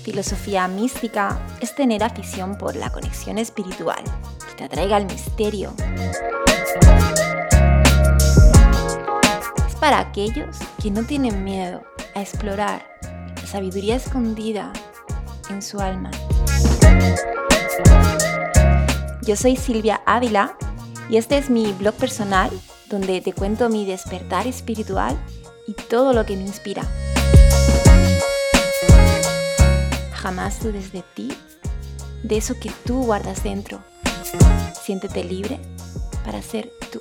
filosofía mística es tener afición por la conexión espiritual, que te atraiga al misterio. Es para aquellos que no tienen miedo a explorar la sabiduría escondida en su alma. Yo soy Silvia Ávila y este es mi blog personal donde te cuento mi despertar espiritual y todo lo que me inspira. Jamás dudes de ti, de eso que tú guardas dentro. Siéntete libre para ser tú.